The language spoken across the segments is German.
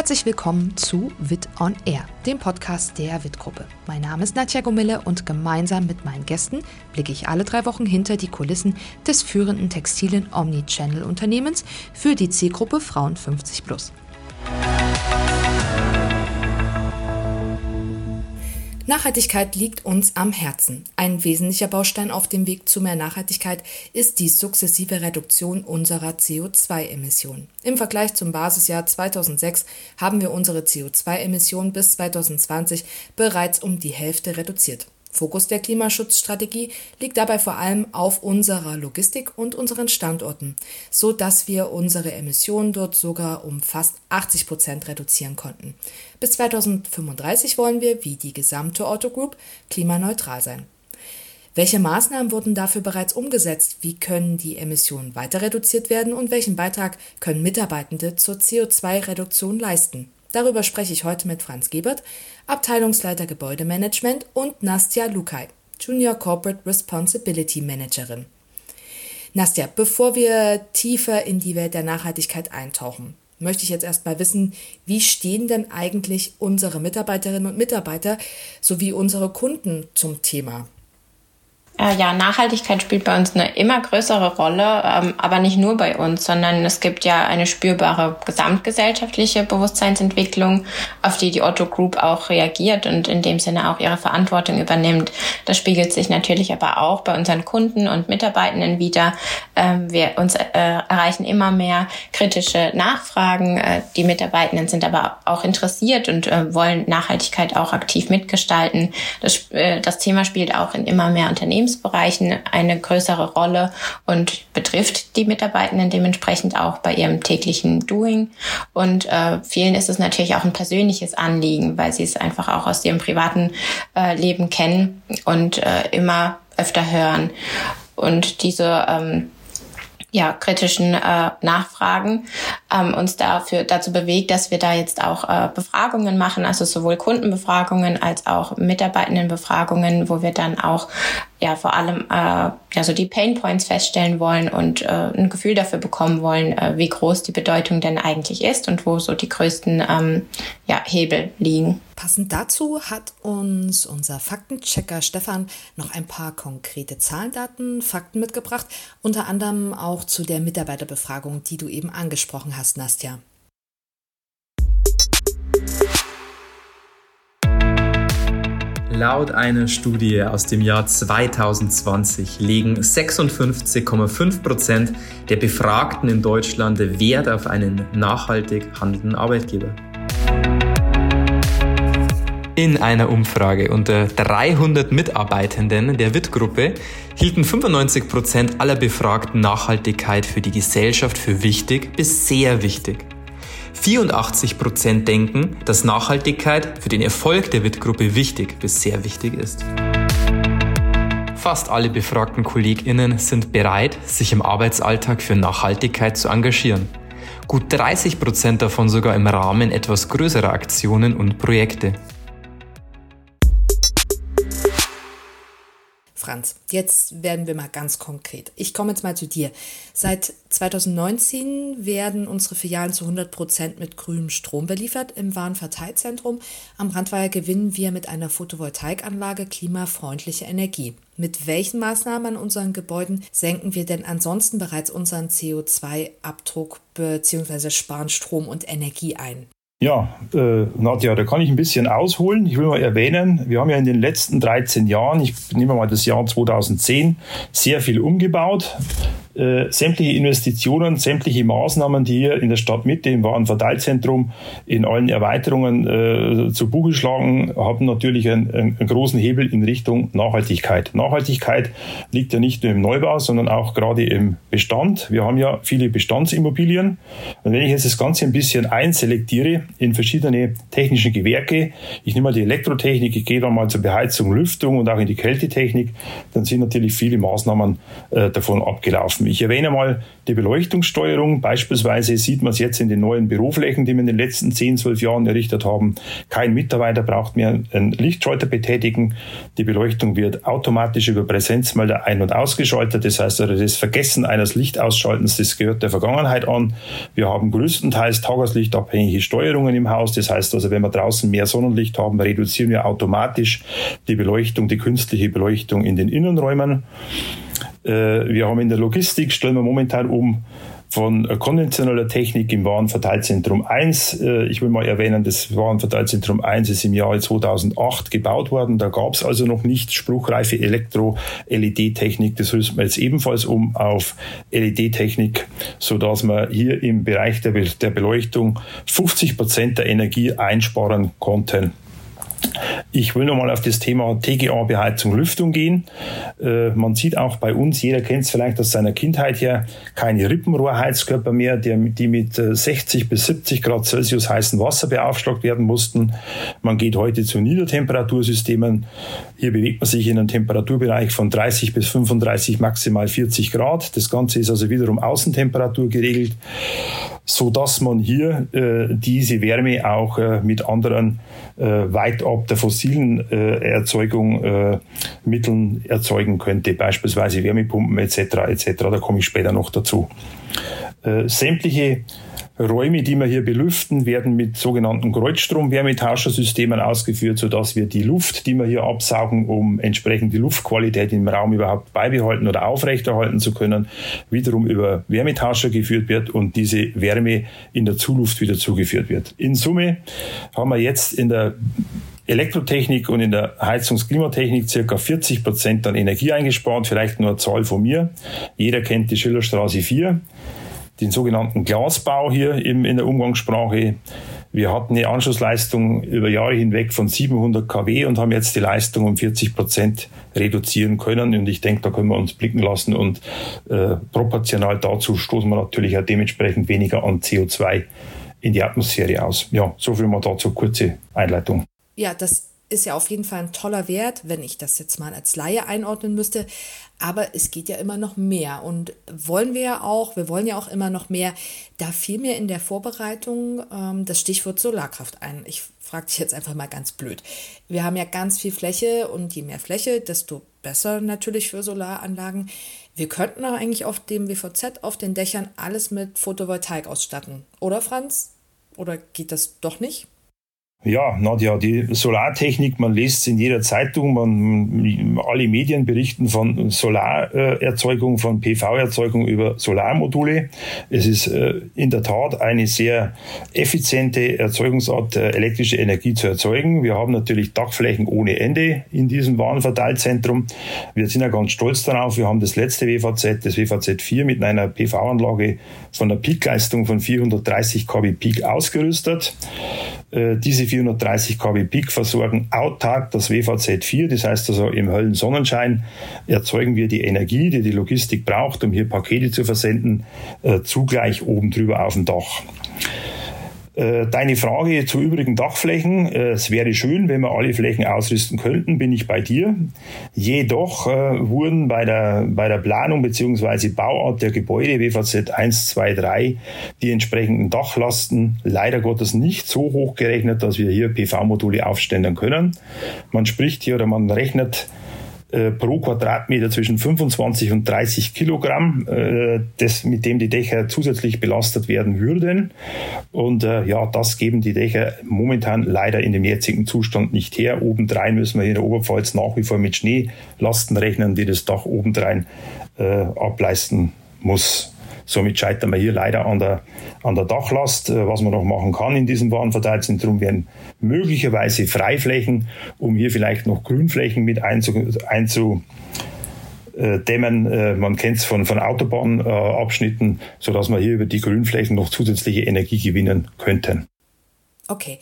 Herzlich willkommen zu Wit on Air, dem Podcast der Wit-Gruppe. Mein Name ist Nadja Gomille und gemeinsam mit meinen Gästen blicke ich alle drei Wochen hinter die Kulissen des führenden textilen Omnichannel-Unternehmens für die Zielgruppe Frauen 50 plus. Nachhaltigkeit liegt uns am Herzen. Ein wesentlicher Baustein auf dem Weg zu mehr Nachhaltigkeit ist die sukzessive Reduktion unserer CO2-Emissionen. Im Vergleich zum Basisjahr 2006 haben wir unsere CO2-Emissionen bis 2020 bereits um die Hälfte reduziert. Fokus der Klimaschutzstrategie liegt dabei vor allem auf unserer Logistik und unseren Standorten, so dass wir unsere Emissionen dort sogar um fast 80 Prozent reduzieren konnten. Bis 2035 wollen wir, wie die gesamte Otto Group, klimaneutral sein. Welche Maßnahmen wurden dafür bereits umgesetzt? Wie können die Emissionen weiter reduziert werden und welchen Beitrag können Mitarbeitende zur CO2-Reduktion leisten? Darüber spreche ich heute mit Franz Gebert, Abteilungsleiter Gebäudemanagement und Nastja Lukai, Junior Corporate Responsibility Managerin. Nastja, bevor wir tiefer in die Welt der Nachhaltigkeit eintauchen, möchte ich jetzt erstmal wissen, wie stehen denn eigentlich unsere Mitarbeiterinnen und Mitarbeiter sowie unsere Kunden zum Thema? Äh, ja, Nachhaltigkeit spielt bei uns eine immer größere Rolle, ähm, aber nicht nur bei uns, sondern es gibt ja eine spürbare gesamtgesellschaftliche Bewusstseinsentwicklung, auf die die Otto Group auch reagiert und in dem Sinne auch ihre Verantwortung übernimmt. Das spiegelt sich natürlich aber auch bei unseren Kunden und Mitarbeitenden wieder. Ähm, wir uns äh, erreichen immer mehr kritische Nachfragen. Äh, die Mitarbeitenden sind aber auch interessiert und wollen Nachhaltigkeit auch aktiv mitgestalten. Das, das Thema spielt auch in immer mehr Unternehmen Lebensbereichen eine größere Rolle und betrifft die Mitarbeitenden dementsprechend auch bei ihrem täglichen Doing. Und äh, vielen ist es natürlich auch ein persönliches Anliegen, weil sie es einfach auch aus ihrem privaten äh, Leben kennen und äh, immer öfter hören. Und diese ähm, ja, kritischen äh, Nachfragen ähm, uns dafür dazu bewegt, dass wir da jetzt auch äh, Befragungen machen, also sowohl Kundenbefragungen als auch Mitarbeitendenbefragungen, wo wir dann auch ja vor allem äh, ja so die Pain Points feststellen wollen und äh, ein Gefühl dafür bekommen wollen, äh, wie groß die Bedeutung denn eigentlich ist und wo so die größten ähm, ja, Hebel liegen. Passend dazu hat uns unser Faktenchecker Stefan noch ein paar konkrete Zahlen, Daten, Fakten mitgebracht, unter anderem auch zu der Mitarbeiterbefragung, die du eben angesprochen hast, Nastja. Laut einer Studie aus dem Jahr 2020 legen 56,5 Prozent der Befragten in Deutschland Wert auf einen nachhaltig handelnden Arbeitgeber. In einer Umfrage unter 300 Mitarbeitenden der WIT-Gruppe hielten 95 Prozent aller Befragten Nachhaltigkeit für die Gesellschaft für wichtig bis sehr wichtig. 84 Prozent denken, dass Nachhaltigkeit für den Erfolg der WIT-Gruppe wichtig bis sehr wichtig ist. Fast alle befragten KollegInnen sind bereit, sich im Arbeitsalltag für Nachhaltigkeit zu engagieren. Gut 30 Prozent davon sogar im Rahmen etwas größerer Aktionen und Projekte. Franz, jetzt werden wir mal ganz konkret. Ich komme jetzt mal zu dir. Seit 2019 werden unsere Filialen zu 100 Prozent mit grünem Strom beliefert im Warenverteilzentrum. Am Randweier gewinnen wir mit einer Photovoltaikanlage klimafreundliche Energie. Mit welchen Maßnahmen an unseren Gebäuden senken wir denn ansonsten bereits unseren CO2-Abdruck bzw. sparen Strom und Energie ein? Ja, äh, Nadja, da kann ich ein bisschen ausholen. Ich will mal erwähnen, wir haben ja in den letzten 13 Jahren, ich nehme mal das Jahr 2010, sehr viel umgebaut äh, sämtliche Investitionen, sämtliche Maßnahmen, die hier in der Stadtmitte im Warenverteilzentrum in allen Erweiterungen äh, zu Buche schlagen, haben natürlich einen, einen, großen Hebel in Richtung Nachhaltigkeit. Nachhaltigkeit liegt ja nicht nur im Neubau, sondern auch gerade im Bestand. Wir haben ja viele Bestandsimmobilien. Und wenn ich jetzt das Ganze ein bisschen einselektiere in verschiedene technische Gewerke, ich nehme mal die Elektrotechnik, ich gehe dann mal zur Beheizung, Lüftung und auch in die Kältetechnik, dann sind natürlich viele Maßnahmen äh, davon abgelaufen. Ich erwähne mal die Beleuchtungssteuerung. Beispielsweise sieht man es jetzt in den neuen Büroflächen, die wir in den letzten 10, 12 Jahren errichtet haben. Kein Mitarbeiter braucht mehr einen Lichtschalter betätigen. Die Beleuchtung wird automatisch über Präsenzmelder ein- und ausgeschaltet. Das heißt, also das Vergessen eines Lichtausschaltens, das gehört der Vergangenheit an. Wir haben größtenteils tageslichtabhängige Steuerungen im Haus. Das heißt also, wenn wir draußen mehr Sonnenlicht haben, reduzieren wir automatisch die Beleuchtung, die künstliche Beleuchtung in den Innenräumen. Äh, wir haben in der Logistik, stellen wir momentan um von konventioneller Technik im Warenverteilzentrum 1. Äh, ich will mal erwähnen, das Warenverteilzentrum 1 ist im Jahre 2008 gebaut worden. Da gab es also noch nicht spruchreife Elektro-LED-Technik. Das rüsten wir jetzt ebenfalls um auf LED-Technik, sodass wir hier im Bereich der, Beleuchtung 50 Prozent der Energie einsparen konnten. Ich will nochmal auf das Thema TGA-Beheizung, Lüftung gehen. Äh, man sieht auch bei uns, jeder kennt es vielleicht aus seiner Kindheit her, keine Rippenrohrheizkörper mehr, die, die mit 60 äh, bis 70 Grad Celsius heißen Wasser beaufschlagt werden mussten. Man geht heute zu Niedertemperatursystemen. Hier bewegt man sich in einem Temperaturbereich von 30 bis 35, maximal 40 Grad. Das Ganze ist also wiederum Außentemperatur geregelt so dass man hier äh, diese Wärme auch äh, mit anderen äh, weit ab der fossilen äh, Erzeugung äh, Mitteln erzeugen könnte, beispielsweise Wärmepumpen etc. etc. Da komme ich später noch dazu. Äh, sämtliche Räume, die wir hier belüften, werden mit sogenannten Kreuzstrom-Wärmetauschsystemen ausgeführt, sodass wir die Luft, die wir hier absaugen, um entsprechend die Luftqualität im Raum überhaupt beibehalten oder aufrechterhalten zu können, wiederum über Wärmetauscher geführt wird und diese Wärme in der Zuluft wieder zugeführt wird. In Summe haben wir jetzt in der Elektrotechnik und in der Heizungsklimatechnik circa 40 Prozent an Energie eingespart. Vielleicht nur eine Zahl von mir. Jeder kennt die Schillerstraße 4 den sogenannten Glasbau hier im, in der Umgangssprache. Wir hatten eine Anschlussleistung über Jahre hinweg von 700 kW und haben jetzt die Leistung um 40 Prozent reduzieren können. Und ich denke, da können wir uns blicken lassen und äh, proportional dazu stoßen wir natürlich auch dementsprechend weniger an CO2 in die Atmosphäre aus. Ja, so viel mal dazu, kurze Einleitung. Ja, das ist ja auf jeden Fall ein toller Wert, wenn ich das jetzt mal als Laie einordnen müsste. Aber es geht ja immer noch mehr und wollen wir ja auch, wir wollen ja auch immer noch mehr. Da fiel mir in der Vorbereitung ähm, das Stichwort Solarkraft ein. Ich frage dich jetzt einfach mal ganz blöd. Wir haben ja ganz viel Fläche und je mehr Fläche, desto besser natürlich für Solaranlagen. Wir könnten auch eigentlich auf dem WVZ auf den Dächern alles mit Photovoltaik ausstatten. Oder Franz? Oder geht das doch nicht? Ja, Nadja, die Solartechnik, man liest es in jeder Zeitung, man, alle Medien berichten von Solarerzeugung, von PV-Erzeugung über Solarmodule. Es ist äh, in der Tat eine sehr effiziente Erzeugungsart, äh, elektrische Energie zu erzeugen. Wir haben natürlich Dachflächen ohne Ende in diesem Warenverteilzentrum. Wir sind ja ganz stolz darauf. Wir haben das letzte WVZ, das WVZ 4, mit einer PV-Anlage von einer Peakleistung von 430 kW Peak ausgerüstet. Äh, diese 430 kW Peak versorgen autark das WVZ 4. Das heißt also im hellen Sonnenschein erzeugen wir die Energie, die die Logistik braucht, um hier Pakete zu versenden, äh, zugleich oben drüber auf dem Dach. Äh, deine Frage zu übrigen Dachflächen. Äh, es wäre schön, wenn wir alle Flächen ausrüsten könnten, bin ich bei dir. Jedoch äh, wurden bei der, bei der Planung bzw. Bauart der Gebäude WVZ 1, 2, 3 die entsprechenden Dachlasten leider Gottes nicht so hoch gerechnet, dass wir hier PV-Module aufstellen können. Man spricht hier oder man rechnet äh, pro Quadratmeter zwischen 25 und 30 Kilogramm, äh, das, mit dem die Dächer zusätzlich belastet werden würden. Und äh, ja, das geben die Dächer momentan leider in dem jetzigen Zustand nicht her. Obendrein müssen wir in der Oberpfalz nach wie vor mit Schneelasten rechnen, die das Dach obendrein äh, ableisten muss. Somit scheitern wir hier leider an der, an der Dachlast. Äh, was man noch machen kann in diesem Warenverteilzentrum wären möglicherweise Freiflächen, um hier vielleicht noch Grünflächen mit einzu, einzu dämmen. Äh, man kennt es von, von Autobahnabschnitten, sodass wir hier über die Grünflächen noch zusätzliche Energie gewinnen könnten. Okay.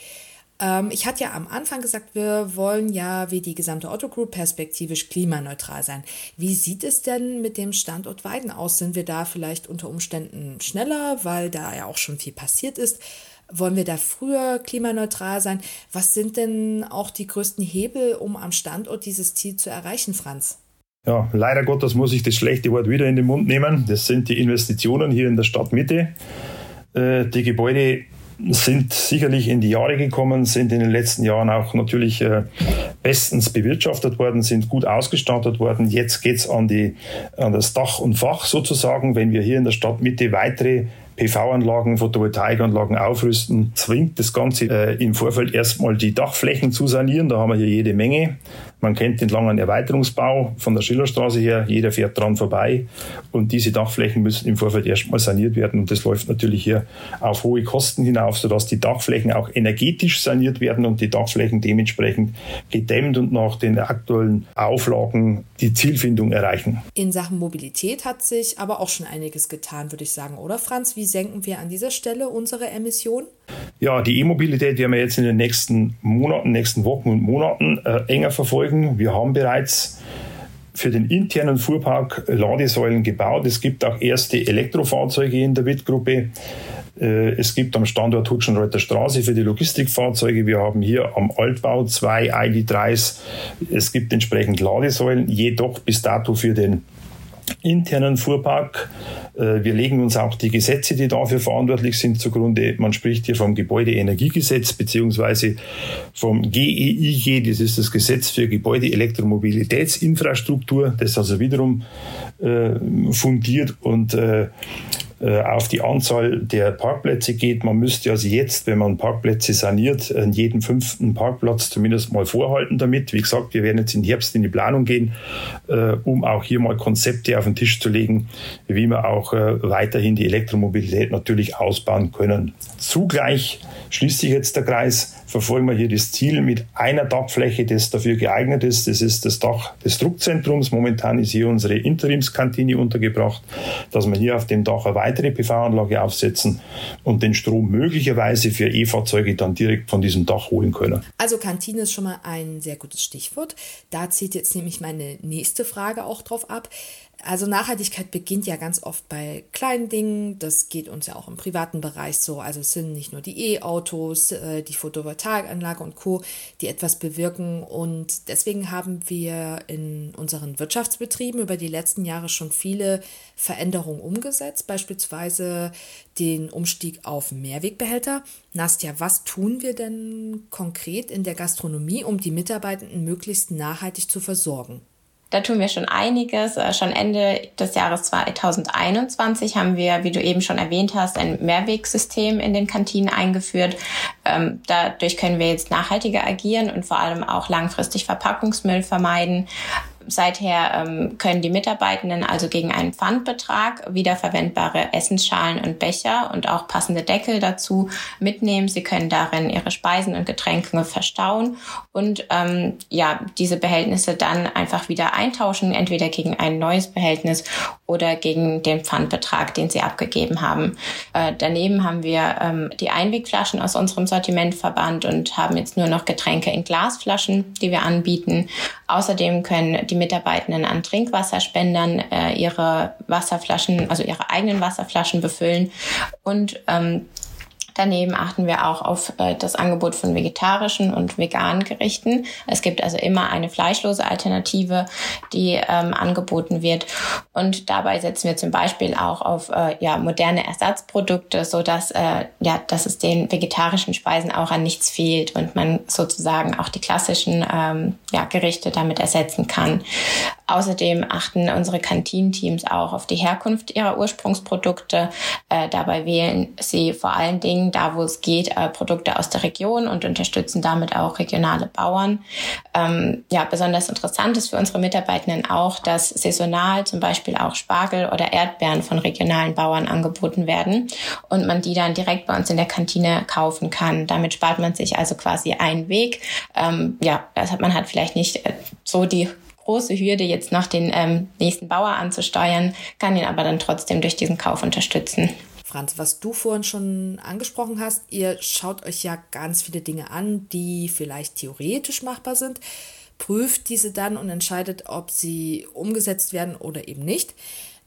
Ähm, ich hatte ja am Anfang gesagt, wir wollen ja wie die gesamte Otto Group perspektivisch klimaneutral sein. Wie sieht es denn mit dem Standort Weiden aus? Sind wir da vielleicht unter Umständen schneller, weil da ja auch schon viel passiert ist? Wollen wir da früher klimaneutral sein? Was sind denn auch die größten Hebel, um am Standort dieses Ziel zu erreichen, Franz? Ja, leider Gottes muss ich das schlechte Wort wieder in den Mund nehmen. Das sind die Investitionen hier in der Stadtmitte. Äh, die Gebäude sind sicherlich in die Jahre gekommen, sind in den letzten Jahren auch natürlich äh, bestens bewirtschaftet worden, sind gut ausgestattet worden. Jetzt geht es an, an das Dach und Fach sozusagen. Wenn wir hier in der Stadtmitte weitere PV-Anlagen, Photovoltaikanlagen aufrüsten, zwingt das Ganze äh, im Vorfeld erstmal die Dachflächen zu sanieren. Da haben wir hier jede Menge. Man kennt den langen Erweiterungsbau von der Schillerstraße her. Jeder fährt dran vorbei. Und diese Dachflächen müssen im Vorfeld erstmal saniert werden. Und das läuft natürlich hier auf hohe Kosten hinauf, sodass die Dachflächen auch energetisch saniert werden und die Dachflächen dementsprechend gedämmt und nach den aktuellen Auflagen die Zielfindung erreichen. In Sachen Mobilität hat sich aber auch schon einiges getan, würde ich sagen, oder Franz? Wie senken wir an dieser Stelle unsere Emissionen? Ja, die E-Mobilität werden wir jetzt in den nächsten Monaten, nächsten Wochen und Monaten äh, enger verfolgen. Wir haben bereits für den internen Fuhrpark Ladesäulen gebaut. Es gibt auch erste Elektrofahrzeuge in der WIT-Gruppe. Äh, es gibt am Standort Hutschenreuther Straße für die Logistikfahrzeuge. Wir haben hier am Altbau zwei ID3s. Es gibt entsprechend Ladesäulen, jedoch bis dato für den internen Fuhrpark. Äh, wir legen uns auch die Gesetze, die dafür verantwortlich sind, zugrunde. Man spricht hier vom Gebäudeenergiegesetz beziehungsweise vom GEIG, das ist das Gesetz für Gebäudeelektromobilitätsinfrastruktur, das also wiederum äh, fundiert und äh, äh, auf die Anzahl der Parkplätze geht. Man müsste also jetzt, wenn man Parkplätze saniert, jeden fünften Parkplatz zumindest mal vorhalten damit. Wie gesagt, wir werden jetzt im Herbst in die Planung gehen, äh, um auch hier mal Konzepte auf den Tisch zu legen, wie wir auch äh, weiterhin die Elektromobilität natürlich ausbauen können. Zugleich schließt sich jetzt der Kreis, verfolgen wir hier das Ziel mit einer Dachfläche, das dafür geeignet ist. Das ist das Dach des Druckzentrums. Momentan ist hier unsere Interimskantine untergebracht, dass wir hier auf dem Dach eine weitere PV-Anlage aufsetzen und den Strom möglicherweise für E-Fahrzeuge dann direkt von diesem Dach holen können. Also Kantine ist schon mal ein sehr gutes Stichwort. Da zieht jetzt nämlich meine nächste Frage auch drauf ab. Also Nachhaltigkeit beginnt ja ganz oft bei kleinen Dingen. Das geht uns ja auch im privaten Bereich so. Also es sind nicht nur die E-Autos, äh, die Photovoltaikanlage und Co, die etwas bewirken. Und deswegen haben wir in unseren Wirtschaftsbetrieben über die letzten Jahre schon viele Veränderungen umgesetzt. Beispielsweise den Umstieg auf Mehrwegbehälter. Nastja, was tun wir denn konkret in der Gastronomie, um die Mitarbeitenden möglichst nachhaltig zu versorgen? Da tun wir schon einiges. Äh, schon Ende des Jahres 2021 haben wir, wie du eben schon erwähnt hast, ein Mehrwegsystem in den Kantinen eingeführt. Ähm, dadurch können wir jetzt nachhaltiger agieren und vor allem auch langfristig Verpackungsmüll vermeiden. Seither ähm, können die Mitarbeitenden also gegen einen Pfandbetrag wiederverwendbare Essensschalen und Becher und auch passende Deckel dazu mitnehmen. Sie können darin ihre Speisen und Getränke verstauen und ähm, ja diese Behältnisse dann einfach wieder eintauschen, entweder gegen ein neues Behältnis oder gegen den Pfandbetrag, den sie abgegeben haben. Äh, daneben haben wir ähm, die Einwegflaschen aus unserem Sortiment verbannt und haben jetzt nur noch Getränke in Glasflaschen, die wir anbieten. Außerdem können die Mitarbeitenden an Trinkwasserspendern äh, ihre Wasserflaschen, also ihre eigenen Wasserflaschen befüllen. Und ähm, Daneben achten wir auch auf äh, das Angebot von vegetarischen und veganen Gerichten. Es gibt also immer eine fleischlose Alternative, die ähm, angeboten wird. Und dabei setzen wir zum Beispiel auch auf äh, ja, moderne Ersatzprodukte, so dass äh, ja, dass es den vegetarischen Speisen auch an nichts fehlt und man sozusagen auch die klassischen ähm, ja, Gerichte damit ersetzen kann. Außerdem achten unsere Kantinenteams auch auf die Herkunft ihrer Ursprungsprodukte. Äh, dabei wählen sie vor allen Dingen, da wo es geht, äh, Produkte aus der Region und unterstützen damit auch regionale Bauern. Ähm, ja, besonders interessant ist für unsere Mitarbeitenden auch, dass saisonal zum Beispiel auch Spargel oder Erdbeeren von regionalen Bauern angeboten werden und man die dann direkt bei uns in der Kantine kaufen kann. Damit spart man sich also quasi einen Weg. Ähm, ja, das hat man hat vielleicht nicht äh, so die große Hürde, jetzt noch den ähm, nächsten Bauer anzusteuern, kann ihn aber dann trotzdem durch diesen Kauf unterstützen. Franz, was du vorhin schon angesprochen hast, ihr schaut euch ja ganz viele Dinge an, die vielleicht theoretisch machbar sind, prüft diese dann und entscheidet, ob sie umgesetzt werden oder eben nicht.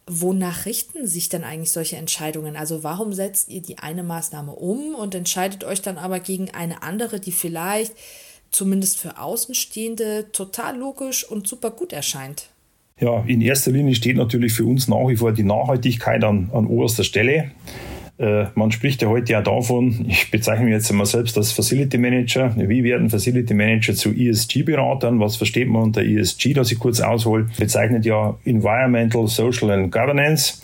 Wonach richten sich denn eigentlich solche Entscheidungen? Also warum setzt ihr die eine Maßnahme um und entscheidet euch dann aber gegen eine andere, die vielleicht zumindest für Außenstehende total logisch und super gut erscheint. Ja, in erster Linie steht natürlich für uns nach wie vor die Nachhaltigkeit an, an oberster Stelle. Äh, man spricht ja heute ja davon, ich bezeichne mich jetzt einmal selbst als Facility Manager. Wie werden Facility Manager zu ESG-Beratern? Was versteht man unter ESG, dass ich kurz aushole? Bezeichnet ja Environmental, Social and Governance.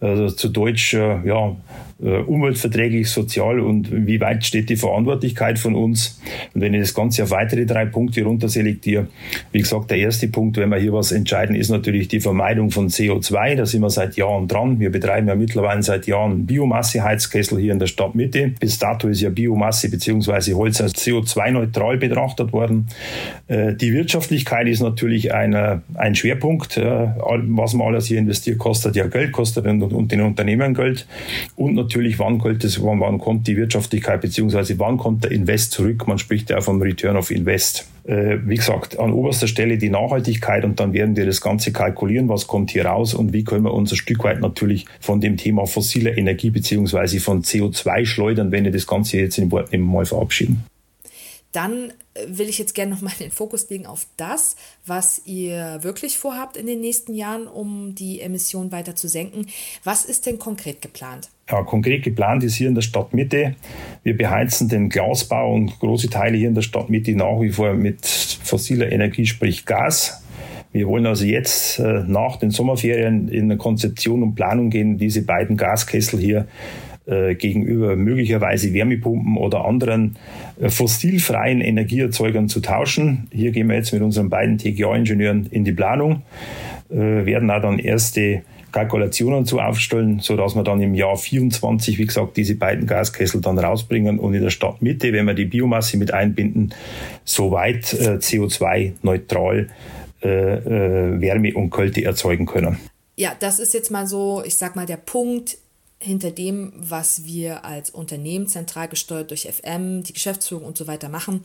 Also zu Deutsch, äh, ja, umweltverträglich, sozial und wie weit steht die Verantwortlichkeit von uns. Und wenn ich das Ganze auf weitere drei Punkte runterselektiere, wie gesagt, der erste Punkt, wenn wir hier was entscheiden, ist natürlich die Vermeidung von CO2. Da sind wir seit Jahren dran. Wir betreiben ja mittlerweile seit Jahren Biomasse-Heizkessel hier in der Stadtmitte. Bis dato ist ja Biomasse bzw. Holz als CO2-neutral betrachtet worden. Äh, die Wirtschaftlichkeit ist natürlich eine, ein Schwerpunkt. Äh, was man alles hier investiert, kostet ja Geld, kostet und den Unternehmen Geld. Und natürlich, wann, das, wann, wann kommt die Wirtschaftlichkeit beziehungsweise wann kommt der Invest zurück. Man spricht ja vom Return of Invest. Äh, wie gesagt, an oberster Stelle die Nachhaltigkeit und dann werden wir das Ganze kalkulieren, was kommt hier raus und wie können wir uns ein Stück weit natürlich von dem Thema fossiler Energie beziehungsweise von CO2 schleudern, wenn wir das Ganze jetzt in Wort nehmen, mal verabschieden. Dann will ich jetzt gerne nochmal den Fokus legen auf das, was ihr wirklich vorhabt in den nächsten Jahren, um die Emissionen weiter zu senken. Was ist denn konkret geplant? Ja, konkret geplant ist hier in der Stadtmitte. Wir beheizen den Glasbau und große Teile hier in der Stadtmitte nach wie vor mit fossiler Energie, sprich Gas. Wir wollen also jetzt äh, nach den Sommerferien in eine Konzeption und Planung gehen, diese beiden Gaskessel hier äh, gegenüber möglicherweise Wärmepumpen oder anderen äh, fossilfreien Energieerzeugern zu tauschen. Hier gehen wir jetzt mit unseren beiden TGA-Ingenieuren in die Planung, äh, werden auch dann erste Kalkulationen zu aufstellen, so dass wir dann im Jahr 24, wie gesagt, diese beiden Gaskessel dann rausbringen und in der Stadtmitte, wenn wir die Biomasse mit einbinden, soweit äh, CO2-neutral äh, äh, Wärme und Kälte erzeugen können. Ja, das ist jetzt mal so, ich sag mal, der Punkt, hinter dem, was wir als Unternehmen zentral gesteuert durch FM, die Geschäftsführung und so weiter machen.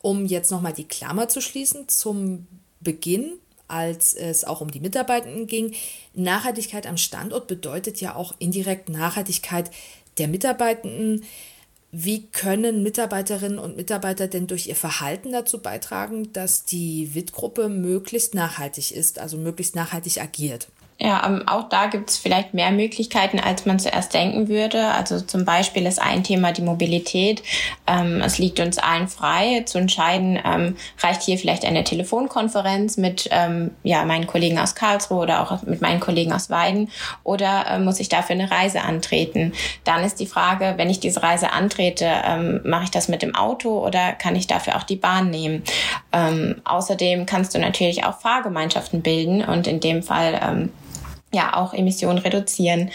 Um jetzt nochmal die Klammer zu schließen zum Beginn, als es auch um die Mitarbeitenden ging. Nachhaltigkeit am Standort bedeutet ja auch indirekt Nachhaltigkeit der Mitarbeitenden. Wie können Mitarbeiterinnen und Mitarbeiter denn durch ihr Verhalten dazu beitragen, dass die WIT-Gruppe möglichst nachhaltig ist, also möglichst nachhaltig agiert? Ja, ähm, auch da gibt es vielleicht mehr Möglichkeiten, als man zuerst denken würde. Also zum Beispiel ist ein Thema die Mobilität. Ähm, es liegt uns allen frei zu entscheiden, ähm, reicht hier vielleicht eine Telefonkonferenz mit ähm, ja, meinen Kollegen aus Karlsruhe oder auch mit meinen Kollegen aus Weiden oder äh, muss ich dafür eine Reise antreten? Dann ist die Frage, wenn ich diese Reise antrete, ähm, mache ich das mit dem Auto oder kann ich dafür auch die Bahn nehmen? Außerdem kannst du natürlich auch Fahrgemeinschaften bilden und in dem Fall ja auch Emissionen reduzieren.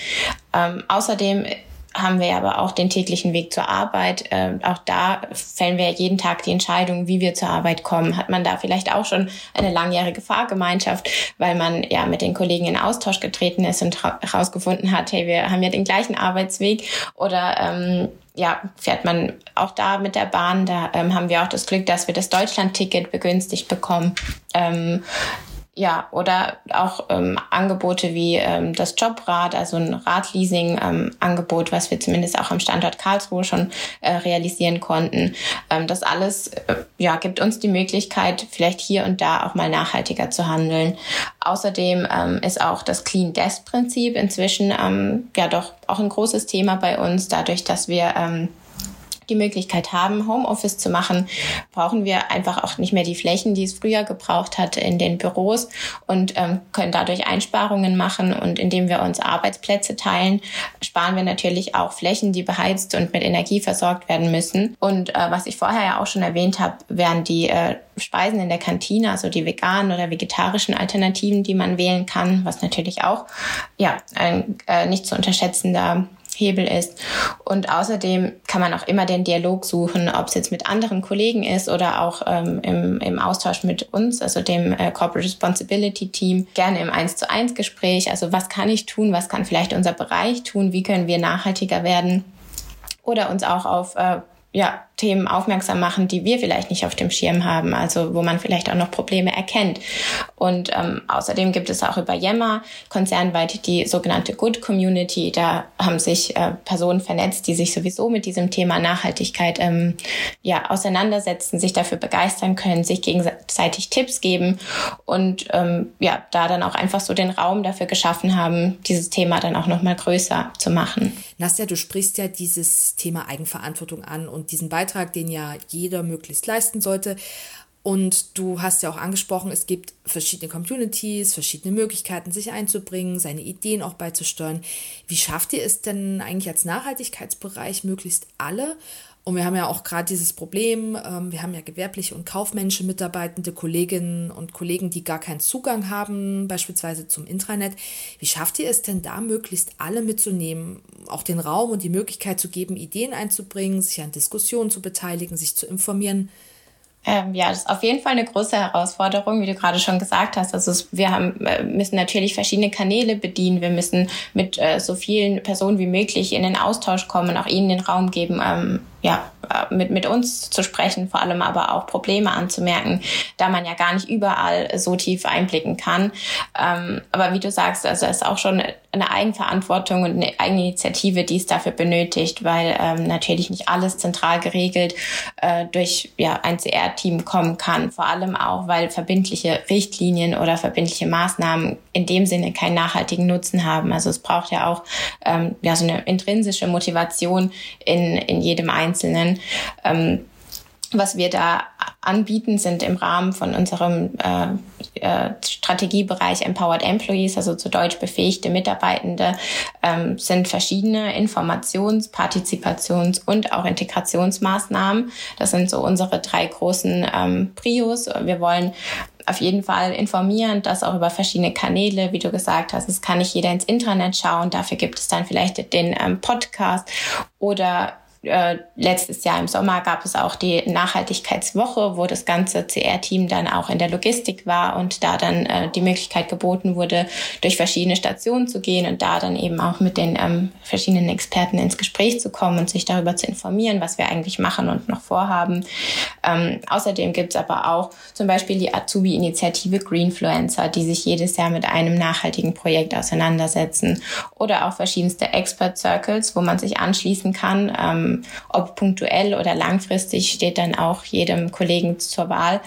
Ähm, außerdem haben wir aber auch den täglichen Weg zur Arbeit. Ähm, auch da fällen wir jeden Tag die Entscheidung, wie wir zur Arbeit kommen. Hat man da vielleicht auch schon eine langjährige Fahrgemeinschaft, weil man ja mit den Kollegen in Austausch getreten ist und herausgefunden hat, hey, wir haben ja den gleichen Arbeitsweg oder ähm, ja, fährt man auch da mit der Bahn. Da ähm, haben wir auch das Glück, dass wir das Deutschland-Ticket begünstigt bekommen. Ähm, ja, oder auch ähm, Angebote wie ähm, das Jobrad, also ein Radleasing-Angebot, ähm, was wir zumindest auch am Standort Karlsruhe schon äh, realisieren konnten. Ähm, das alles äh, ja, gibt uns die Möglichkeit, vielleicht hier und da auch mal nachhaltiger zu handeln. Außerdem ähm, ist auch das Clean Desk Prinzip inzwischen ähm, ja doch auch ein großes Thema bei uns, dadurch, dass wir ähm, die Möglichkeit haben, Homeoffice zu machen, brauchen wir einfach auch nicht mehr die Flächen, die es früher gebraucht hat in den Büros und ähm, können dadurch Einsparungen machen. Und indem wir uns Arbeitsplätze teilen, sparen wir natürlich auch Flächen, die beheizt und mit Energie versorgt werden müssen. Und äh, was ich vorher ja auch schon erwähnt habe, wären die äh, Speisen in der Kantine, also die veganen oder vegetarischen Alternativen, die man wählen kann, was natürlich auch ja ein äh, nicht zu unterschätzender Hebel ist. Und außerdem kann man auch immer den Dialog suchen, ob es jetzt mit anderen Kollegen ist oder auch ähm, im, im Austausch mit uns, also dem äh, Corporate Responsibility Team, gerne im 1 zu 1 Gespräch. Also was kann ich tun, was kann vielleicht unser Bereich tun, wie können wir nachhaltiger werden oder uns auch auf äh, ja, Themen aufmerksam machen, die wir vielleicht nicht auf dem Schirm haben, also wo man vielleicht auch noch Probleme erkennt. Und ähm, außerdem gibt es auch über Yammer konzernweit die sogenannte Good Community. Da haben sich äh, Personen vernetzt, die sich sowieso mit diesem Thema Nachhaltigkeit ähm, ja auseinandersetzen, sich dafür begeistern können, sich gegenseitig Tipps geben und ähm, ja da dann auch einfach so den Raum dafür geschaffen haben, dieses Thema dann auch noch mal größer zu machen. Nastja, du sprichst ja dieses Thema Eigenverantwortung an und diesen Beitrag Beitrag, den ja jeder möglichst leisten sollte. Und du hast ja auch angesprochen, es gibt verschiedene Communities, verschiedene Möglichkeiten, sich einzubringen, seine Ideen auch beizusteuern. Wie schafft ihr es denn eigentlich als Nachhaltigkeitsbereich möglichst alle? Und wir haben ja auch gerade dieses Problem, ähm, wir haben ja gewerbliche und kaufmännische Mitarbeitende, Kolleginnen und Kollegen, die gar keinen Zugang haben, beispielsweise zum Intranet. Wie schafft ihr es denn da, möglichst alle mitzunehmen, auch den Raum und die Möglichkeit zu geben, Ideen einzubringen, sich an Diskussionen zu beteiligen, sich zu informieren? Ähm, ja, das ist auf jeden Fall eine große Herausforderung, wie du gerade schon gesagt hast. Also es, wir haben, äh, müssen natürlich verschiedene Kanäle bedienen. Wir müssen mit äh, so vielen Personen wie möglich in den Austausch kommen, auch ihnen den Raum geben, ähm, ja, äh, mit, mit uns zu sprechen, vor allem aber auch Probleme anzumerken, da man ja gar nicht überall so tief einblicken kann. Ähm, aber wie du sagst, also es ist auch schon eine Eigenverantwortung und eine Eigeninitiative, die es dafür benötigt, weil ähm, natürlich nicht alles zentral geregelt äh, durch ja, ein CR-Team kommen kann. Vor allem auch, weil verbindliche Richtlinien oder verbindliche Maßnahmen in dem Sinne keinen nachhaltigen Nutzen haben. Also es braucht ja auch ähm, ja, so eine intrinsische Motivation in, in jedem Einzelnen. Ähm, was wir da anbieten, sind im Rahmen von unserem äh, äh, Strategiebereich Empowered Employees, also zu Deutsch befähigte Mitarbeitende, ähm, sind verschiedene Informations-, Partizipations- und auch Integrationsmaßnahmen. Das sind so unsere drei großen ähm, Prios. Wir wollen auf jeden Fall informieren, das auch über verschiedene Kanäle, wie du gesagt hast. Es kann nicht jeder ins Internet schauen. Dafür gibt es dann vielleicht den ähm, Podcast oder äh, letztes Jahr im Sommer gab es auch die Nachhaltigkeitswoche, wo das ganze CR-Team dann auch in der Logistik war und da dann äh, die Möglichkeit geboten wurde, durch verschiedene Stationen zu gehen und da dann eben auch mit den ähm, verschiedenen Experten ins Gespräch zu kommen und sich darüber zu informieren, was wir eigentlich machen und noch vorhaben. Ähm, außerdem gibt es aber auch zum Beispiel die Azubi-Initiative Greenfluencer, die sich jedes Jahr mit einem nachhaltigen Projekt auseinandersetzen oder auch verschiedenste Expert Circles, wo man sich anschließen kann. Ähm, ähm, ob punktuell oder langfristig steht dann auch jedem Kollegen zur Wahl.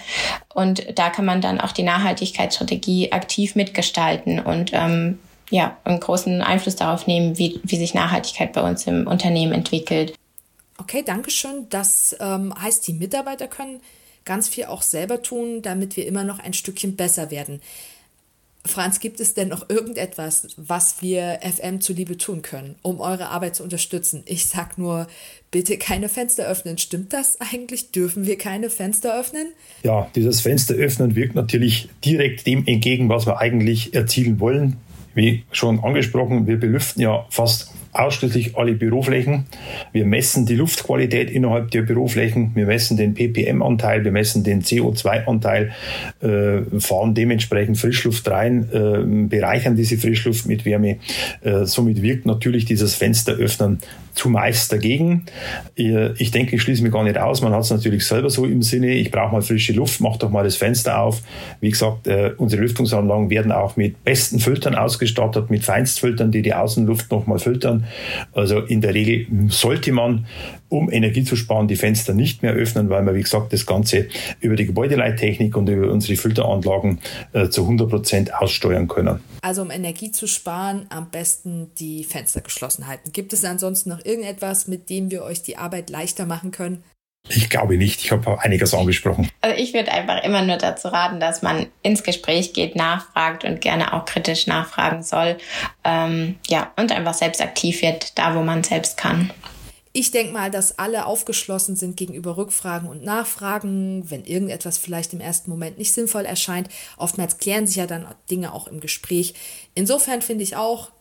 Und da kann man dann auch die Nachhaltigkeitsstrategie aktiv mitgestalten und ähm, ja, einen großen Einfluss darauf nehmen, wie, wie sich Nachhaltigkeit bei uns im Unternehmen entwickelt. Okay, danke schön. Das ähm, heißt, die Mitarbeiter können ganz viel auch selber tun, damit wir immer noch ein Stückchen besser werden. Franz, gibt es denn noch irgendetwas, was wir FM zuliebe tun können, um eure Arbeit zu unterstützen? Ich sag nur, bitte keine Fenster öffnen. Stimmt das eigentlich? Dürfen wir keine Fenster öffnen? Ja, dieses Fenster öffnen wirkt natürlich direkt dem entgegen, was wir eigentlich erzielen wollen. Wie schon angesprochen, wir belüften ja fast ausschließlich alle Büroflächen. Wir messen die Luftqualität innerhalb der Büroflächen, wir messen den ppm-Anteil, wir messen den CO2-Anteil, äh, fahren dementsprechend Frischluft rein, äh, bereichern diese Frischluft mit Wärme. Äh, somit wirkt natürlich dieses Fensteröffnen zumeist dagegen. Ich denke, ich schließe mich gar nicht aus. Man hat es natürlich selber so im Sinne, ich brauche mal frische Luft, mach doch mal das Fenster auf. Wie gesagt, äh, unsere Lüftungsanlagen werden auch mit besten Filtern ausgestattet, mit Feinstfiltern, die die Außenluft nochmal filtern. Also in der Regel sollte man, um Energie zu sparen, die Fenster nicht mehr öffnen, weil man, wie gesagt, das Ganze über die Gebäudeleittechnik und über unsere Filteranlagen äh, zu 100 Prozent aussteuern können. Also um Energie zu sparen, am besten die Fenster geschlossen halten. Gibt es ansonsten noch irgendetwas, mit dem wir euch die Arbeit leichter machen können? Ich glaube nicht. Ich habe einiges angesprochen. Also ich würde einfach immer nur dazu raten, dass man ins Gespräch geht, nachfragt und gerne auch kritisch nachfragen soll. Ähm, ja, und einfach selbst aktiv wird, da wo man selbst kann. Ich denke mal, dass alle aufgeschlossen sind gegenüber Rückfragen und Nachfragen, wenn irgendetwas vielleicht im ersten Moment nicht sinnvoll erscheint. Oftmals klären sich ja dann Dinge auch im Gespräch. Insofern finde ich auch,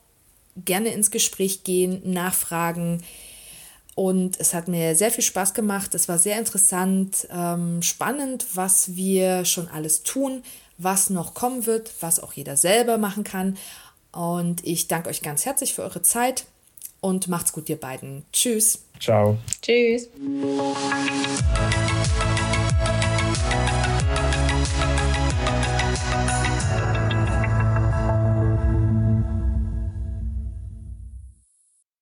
gerne ins Gespräch gehen, nachfragen. Und es hat mir sehr viel Spaß gemacht. Es war sehr interessant, ähm, spannend, was wir schon alles tun, was noch kommen wird, was auch jeder selber machen kann. Und ich danke euch ganz herzlich für eure Zeit und macht's gut, ihr beiden. Tschüss. Ciao. Tschüss.